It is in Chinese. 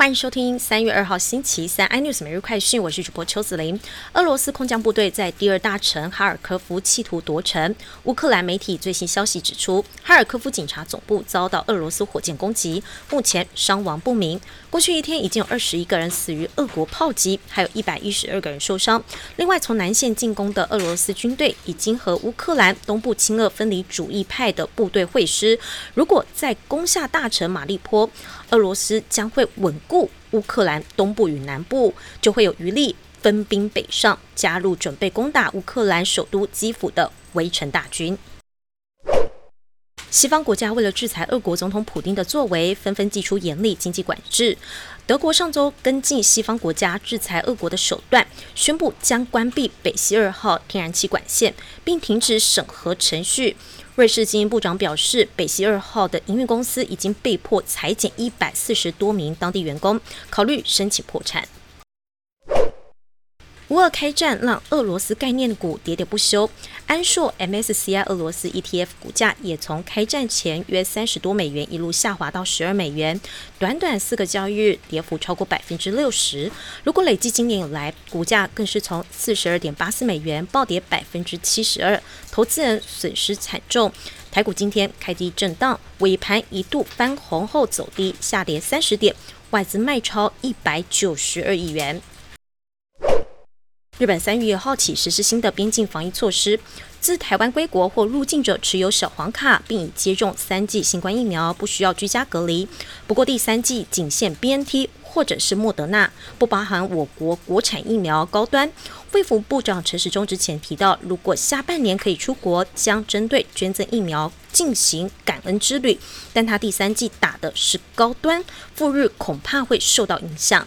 欢迎收听三月二号星期三 iNews 每日快讯，我是主播邱子林。俄罗斯空降部队在第二大城哈尔科夫企图夺城。乌克兰媒体最新消息指出，哈尔科夫警察总部遭到俄罗斯火箭攻击，目前伤亡不明。过去一天已经有二十一个人死于俄国炮击，还有一百一十二个人受伤。另外，从南线进攻的俄罗斯军队已经和乌克兰东部亲俄分离主义派的部队会师。如果再攻下大城马利坡，俄罗斯将会稳固乌克兰东部与南部，就会有余力分兵北上，加入准备攻打乌克兰首都基辅的围城大军。西方国家为了制裁俄国总统普京的作为，纷纷祭出严厉经济管制。德国上周跟进西方国家制裁俄国的手段，宣布将关闭北溪二号天然气管线，并停止审核程序。瑞士经营部长表示，北溪二号的营运公司已经被迫裁减一百四十多名当地员工，考虑申请破产。乌俄开战让俄罗斯概念股喋喋不休，安硕 MSCI 俄罗斯 ETF 股价也从开战前约三十多美元一路下滑到十二美元，短短四个交易日跌幅超过百分之六十。如果累计今年以来，股价更是从四十二点八四美元暴跌百分之七十二，投资人损失惨重。台股今天开低震荡，尾盘一度翻红后走低，下跌三十点，外资卖超一百九十二亿元。日本三月一号起实施新的边境防疫措施，自台湾归国或入境者持有小黄卡，并已接种三剂新冠疫苗，不需要居家隔离。不过第三剂仅限 BNT 或者是莫德纳，不包含我国国产疫苗高端。卫福部长陈时中之前提到，如果下半年可以出国，将针对捐赠疫苗进行感恩之旅。但他第三剂打的是高端，赴日恐怕会受到影响。